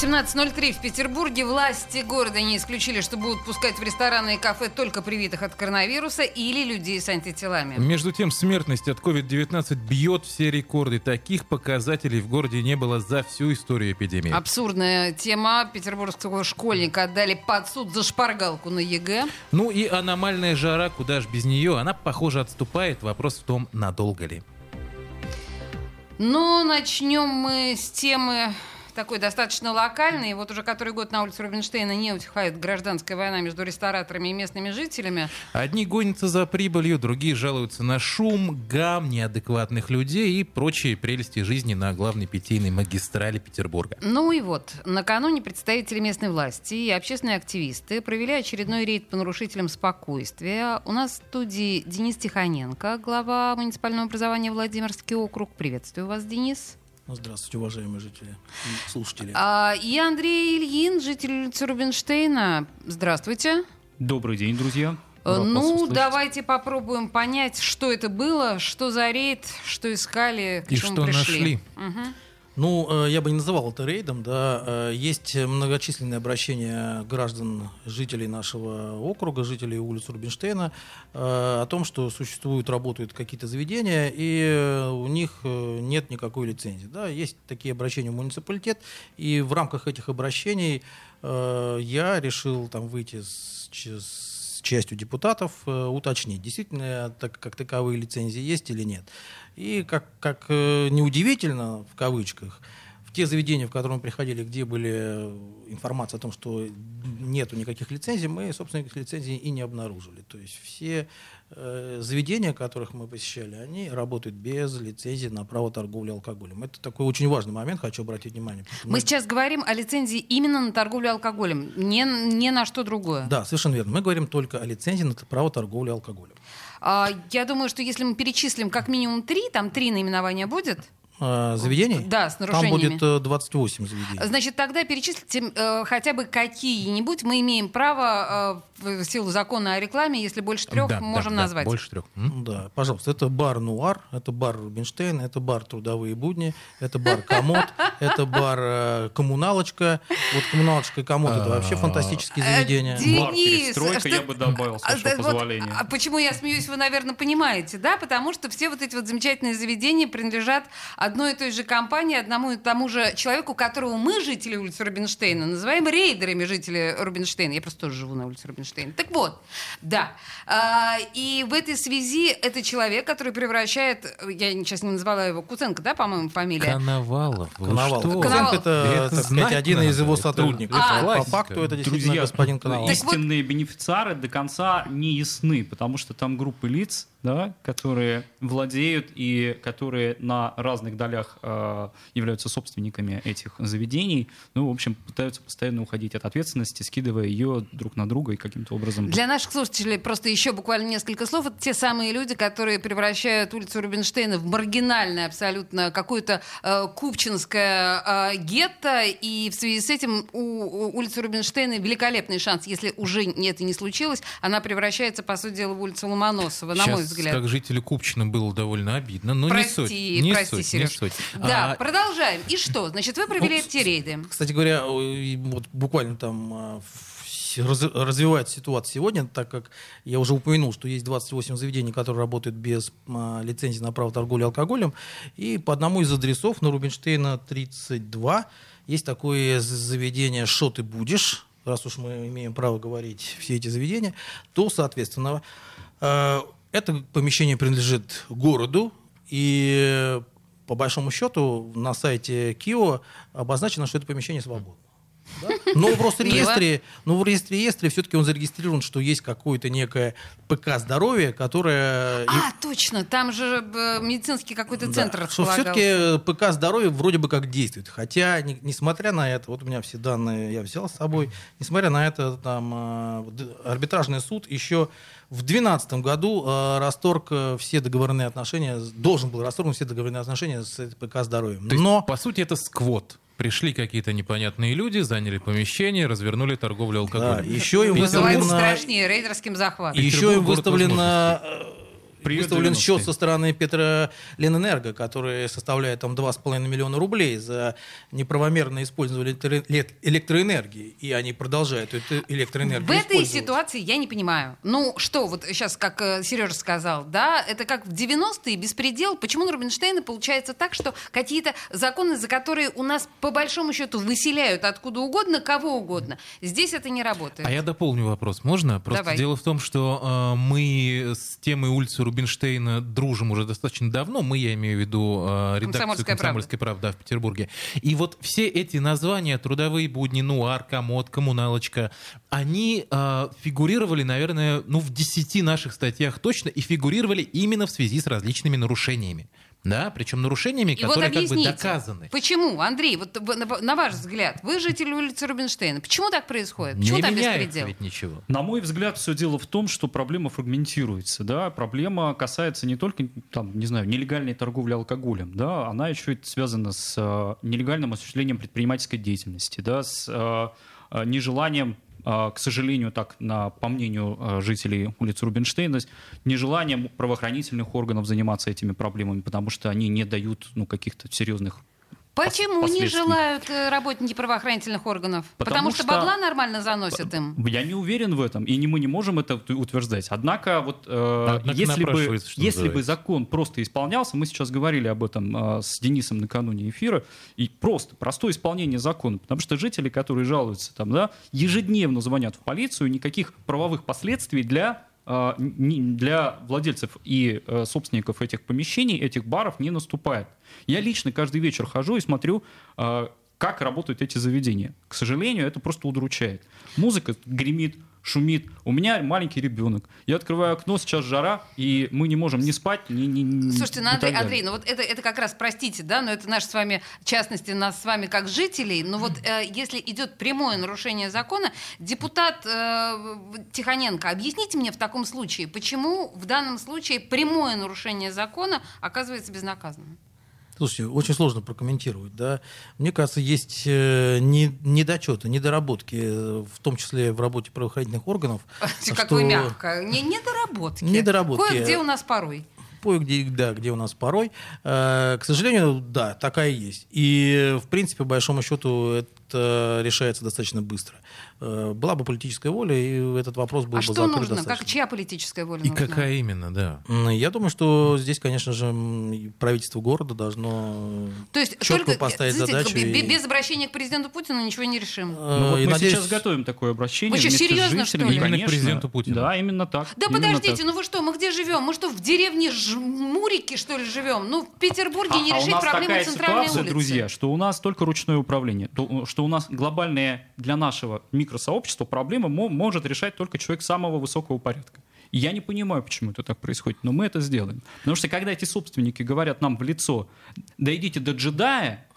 17.03 в Петербурге. Власти города не исключили, что будут пускать в рестораны и кафе только привитых от коронавируса или людей с антителами. Между тем, смертность от COVID-19 бьет все рекорды. Таких показателей в городе не было за всю историю эпидемии. Абсурдная тема. Петербургского школьника отдали под суд за шпаргалку на ЕГЭ. Ну и аномальная жара, куда ж без нее, она, похоже, отступает. Вопрос в том, надолго ли. Ну, начнем мы с темы такой достаточно локальный. Вот уже который год на улице Рубинштейна не утихает гражданская война между рестораторами и местными жителями. Одни гонятся за прибылью, другие жалуются на шум, гам, неадекватных людей и прочие прелести жизни на главной питейной магистрали Петербурга. Ну и вот, накануне представители местной власти и общественные активисты провели очередной рейд по нарушителям спокойствия. У нас в студии Денис Тихоненко, глава муниципального образования Владимирский округ. Приветствую вас, Денис. Здравствуйте, уважаемые жители слушатели. А, и Андрей Ильин, житель улицы Рубинштейна. Здравствуйте. Добрый день, друзья. Рад ну, давайте попробуем понять, что это было, что за рейд, что искали, к и чему что пришли. нашли. Угу. Ну, э, я бы не называл это рейдом, да. Э, Есть многочисленные обращения граждан, жителей нашего округа, жителей улицы Рубинштейна, э, о том, что существуют, работают какие-то заведения, и у них нет никакой лицензии. Да. Есть такие обращения в муниципалитет, и в рамках этих обращений я решил там выйти с, с частью депутатов, уточнить, действительно так, как таковые лицензии есть или нет. И как, как э, неудивительно, в кавычках, в те заведения, в которые мы приходили, где были информация о том, что нету никаких лицензий, мы, собственно, никаких лицензий и не обнаружили. То есть все э, заведения, которых мы посещали, они работают без лицензии на право торговли алкоголем. Это такой очень важный момент, хочу обратить внимание. Мы, мы сейчас говорим о лицензии именно на торговлю алкоголем, не, не на что другое. Да, совершенно верно. Мы говорим только о лицензии на право торговли алкоголем. А, я думаю, что если мы перечислим как минимум три, там три наименования будет. А, заведений? Да, с нарушениями. Там будет 28 э, заведений. Значит, тогда перечислите э, хотя бы какие-нибудь. Мы имеем право э, в силу закона о рекламе, если больше трех, да, можем да, назвать. Да, больше трех. Да, пожалуйста. Это бар Нуар, это бар Рубинштейн, это бар Трудовые будни, это бар Комод, это бар э, Коммуналочка. Вот Коммуналочка и Комод это вообще А, фантастические заведения. Бар перестройка я бы добавил, с вашего позволения. А почему я смеюсь, вы, наверное, понимаете, да? Потому что все вот эти вот замечательные заведения принадлежат одной и той же компании, одному и тому же человеку, которого мы, жители улицы Рубинштейна, называем рейдерами жители Рубинштейна. Я просто тоже живу на улице Рубинштейна. Так вот, да. А, и в этой связи это человек, который превращает, я сейчас не назвала его, Куценко, да, по-моему, фамилия? Коновалов. Коновалов. что? Коновалов это, Это так сказать, один из его сотрудников. это А, По факту это действительно Друзья, господин Коновалов. Так вот- истинные бенефициары до конца не ясны, потому что там группы лиц, да, которые владеют и которые на разных долях э, являются собственниками этих заведений, ну, в общем, пытаются постоянно уходить от ответственности, скидывая ее друг на друга и каким-то образом... Для наших слушателей просто еще буквально несколько слов. Это те самые люди, которые превращают улицу Рубинштейна в маргинальное абсолютно какое-то э, купчинское э, гетто. И в связи с этим у, у улицы Рубинштейна великолепный шанс, если уже это не случилось, она превращается, по сути дела, в улицу Ломоносова, на мой Сейчас, взгляд. как жителю Купчино было довольно обидно, но Прости, не суть. Не прости, суть, не Сереж. суть. Да, А, продолжаем. И что? Значит, вы провели Ну, эти рейды. Кстати говоря, вот буквально там а, развивается ситуация сегодня, так как я уже упомянул, что есть 28 заведений, которые работают без а, лицензии на право торговли алкоголем, и по одному из адресов на Рубинштейна 32 есть такое заведение «Шо ты будешь?», раз уж мы имеем право говорить все эти заведения, то, соответственно, э, это помещение принадлежит городу, и по большому счету на сайте Кио обозначено, что это помещение свободно. Да? Но в Росреестре, но в Росреестре все-таки он зарегистрирован, что есть какое-то некое ПК здоровья, которое... А, точно, там же э, медицинский какой-то Да, центр что располагался. все-таки ПК здоровья вроде бы как действует. Хотя, не- несмотря на это, вот у меня все данные я взял с собой, несмотря на это, там э, арбитражный суд еще в 2012 году э, расторг э, все договорные отношения, должен был расторгнуть все договорные отношения с ПК здоровьем. То есть, Но по сути, это сквот. Пришли какие-то непонятные люди, заняли помещение, развернули торговлю да, алкоголем. еще им Называется выставлено, страшнее рейдерским захватом. еще им выставлено Привет, выставлен 90-е. счет со стороны Петра Ленэнерго, который составляет там 2,5 миллиона рублей за неправомерное использование электро- эле- электроэнергии. И они продолжают эту электроэнергию В этой ситуации я не понимаю. Ну что, вот сейчас, как э, Сережа сказал, да, это как в 90-е беспредел. Почему на Рубинштейна получается так, что какие-то законы, за которые у нас по большому счету выселяют откуда угодно, кого угодно, здесь это не работает. А я дополню вопрос, можно? Просто Давай. дело в том, что э, мы с темой улицы Рубинштейна дружим уже достаточно давно. Мы, я имею в виду э, редакцию «Комсомольская правда». «Комсомольской правды» да, в Петербурге. И вот все эти названия, трудовые будни, нуар, комод, коммуналочка, они э, фигурировали, наверное, ну, в 10 наших статьях точно, и фигурировали именно в связи с различными нарушениями. Да, причем нарушениями, И вот которые как бы доказаны. почему, Андрей, вот на, ваш взгляд, вы житель улицы Рубинштейна, почему так происходит? Почему Не так меняется беспредел? ведь ничего. На мой взгляд, все дело в том, что проблема фрагментируется. Да? Проблема касается не только, там, не знаю, нелегальной торговли алкоголем, да? она еще и связана с э, нелегальным осуществлением предпринимательской деятельности, да? с э, э, нежеланием к сожалению, так, на, по мнению э, жителей улицы Рубинштейна, нежеланием правоохранительных органов заниматься этими проблемами, потому что они не дают ну, каких-то серьезных Почему не желают э, работники правоохранительных органов? Потому, Потому что, что- бабла нормально заносят им. Я не уверен в этом, и не, мы не можем это ут- утверждать. Однако, вот, э, Однако если, бы, если бы закон просто исполнялся, мы сейчас говорили об этом э, с Денисом накануне эфира, и просто простое исполнение закона, потому что жители, которые жалуются, там, да, ежедневно звонят в полицию, никаких правовых последствий для для владельцев и э, собственников этих помещений, этих баров не наступает. Я лично каждый вечер хожу и смотрю, э, как работают эти заведения. К сожалению, это просто удручает. Музыка гремит, шумит. У меня маленький ребенок. Я открываю окно, сейчас жара, и мы не можем ни спать, ни... ни ни- Слушайте, ну, Андрей. Андрей, ну вот это, это как раз, простите, да, но это наши с вами, в частности, нас с вами как жителей, но вот э, если идет прямое нарушение закона, депутат э, Тихоненко, объясните мне в таком случае, почему в данном случае прямое нарушение закона оказывается безнаказанным? Слушайте, очень сложно прокомментировать, да. Мне кажется, есть э, не- недочеты, недоработки, э, в том числе в работе правоохранительных органов. Как что вы мягко. Не, недоработки. Недоработки. Кое-где у нас порой. Кое-где, да, где у нас порой. Э, К сожалению, да, такая есть. И, в принципе, по большому счету, это решается достаточно быстро. Э, Была бы политическая воля, и этот вопрос был А бы что закрыт нужно? достаточно. Как, чья политическая воля И нужна? какая именно, да. Я думаю, что здесь, конечно же, правительство города должно То есть четко только поставить знаете, задачу. и- без обращения к президенту Путину ничего не решим. Э, Ну, вот и мы надеюсь- сейчас готовим такое обращение. Вы что, серьезно, жителями, что ли? Именно к президенту Путину? Да, именно так. Да Именно подождите, так. ну вы что, мы где живем? Мы что, в деревне Жмурики, что ли, живем? Ну, в Петербурге не а, а у решить нас проблему такая центральной ситуация, улицы. друзья, что у нас только ручное управление, то, что у нас глобальная для нашего микросообщества проблема мо- может решать только человек самого высокого порядка. И я не понимаю, почему это так происходит, но мы это сделаем. Потому что когда эти собственники говорят нам в лицо, дойдите до джедая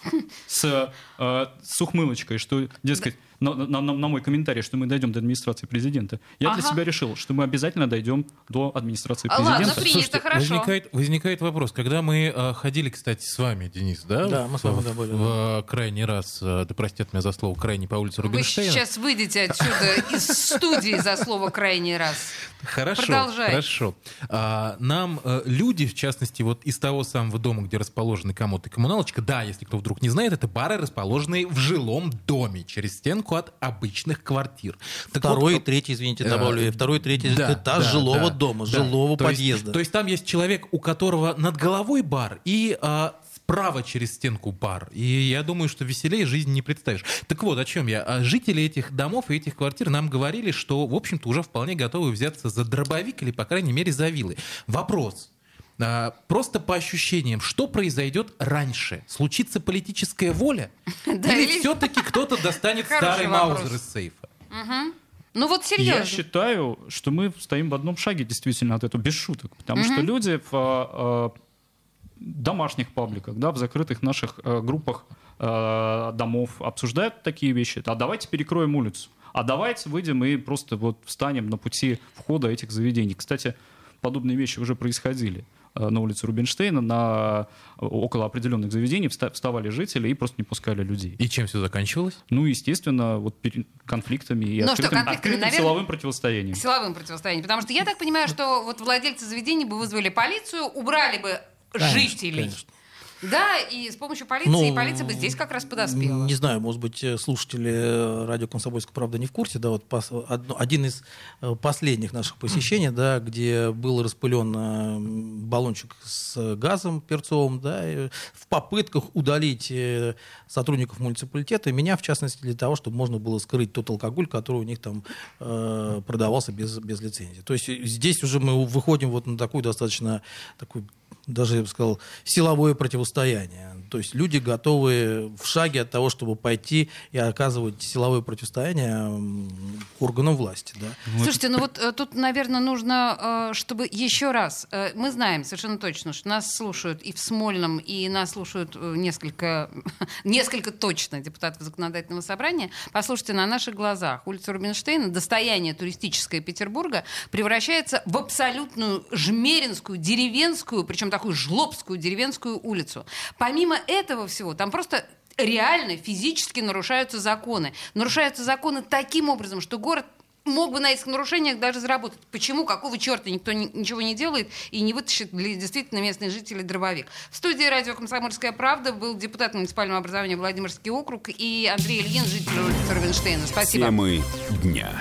с, э, с ухмылочкой, что, дескать, на, на- на- на мой комментарий, что мы дойдем до администрации президента, я для Ага. себя решил, что мы обязательно дойдем до администрации А, ладно, президента. принято, Слушайте, хорошо. Возникает, возникает вопрос, когда мы э, ходили, кстати, с вами, Денис, да? Да, в- мы с вами, в, да, были, в, э, крайний раз, э, да простят меня за слово, крайний по улице Вы Рубинштейна. сейчас выйдете отсюда из студии за слово «крайний раз». Хорошо, Продолжай. хорошо. А, нам э, люди, в частности, вот из того самого дома, где расположены комод и коммуналочка, да, если кто вдруг не знает, это бары, расположенные в жилом доме, через стенку от обычных квартир. Так Второй и вот, третий, извините, э, добавлю, второй и третий да, этаж да, жилого да, дома, да. жилого То есть- подъезда. то есть там есть человек, у которого над головой бар и а, справа через стенку бар. И я думаю, что веселее жизнь не представишь. Так вот, о чем я. А Жители этих домов и этих квартир нам говорили, что, в общем-то, уже вполне готовы взяться за дробовик или, по крайней мере, за вилы. Вопрос. А, Просто по ощущениям, что произойдет раньше? Случится политическая воля? Да, Или или- все-таки кто-то достанет Хороший старый вопрос. маузер из сейфа? Ну вот серьезно. Я считаю, что мы стоим в одном шаге действительно от этого, без шуток. Потому что люди в э, э, домашних пабликах, да, в закрытых наших группах домов обсуждают такие вещи. А давайте перекроем улицу. А давайте выйдем и просто вот встанем на пути входа этих заведений. Кстати, подобные вещи уже происходили. Э, На улице Рубинштейна на э, около определенных заведений вста- вставали жители и просто не пускали людей. И чем все заканчивалось? Ну, естественно, вот конфликтами и Ну что, открытым, конфликтами, открытым наверное, силовым противостоянием. силовым противостоянием. Потому что я так понимаю, что вот владельцы заведений бы вызвали полицию, убрали бы Конечно, жителей. конечно. Да, и с помощью полиции, Ну, и полиция бы здесь как раз подоспела. Не знаю, может быть, э, слушатели э, радио «Комсомольская правда» не в курсе, да, вот пос- одно- один из э, последних наших посещений, да, где был распылен баллончик с газом перцовым, да, в попытках удалить сотрудников муниципалитета, меня, в частности, для того, чтобы можно было скрыть тот алкоголь, который у них там э, продавался без, без лицензии. То есть здесь уже мы выходим вот на такую достаточно такую даже, я бы сказал, силовое противостояние состояние. То есть люди готовы в шаге от того, чтобы пойти и оказывать силовое противостояние органам власти. Да? Слушайте, ну вот э, тут, наверное, нужно, э, чтобы еще раз, э, мы знаем совершенно точно, что нас слушают и в Смольном, и нас слушают несколько, несколько точно депутатов законодательного собрания. Послушайте, на наших глазах улица Рубинштейна, достояние туристическое Петербурга, превращается в абсолютную жмеринскую, деревенскую, причем такую жлобскую деревенскую улицу. Помимо этого всего, там просто реально физически нарушаются законы. Нарушаются законы таким образом, что город мог бы на этих нарушениях даже заработать. Почему? Какого черта никто ни- ничего не делает и не вытащит для действительно местных жителей дрововик? В студии радио «Комсомольская правда» был депутат муниципального образования Владимирский округ и Андрей Ильин, житель улицы Рубинштейна. Спасибо. Темы дня.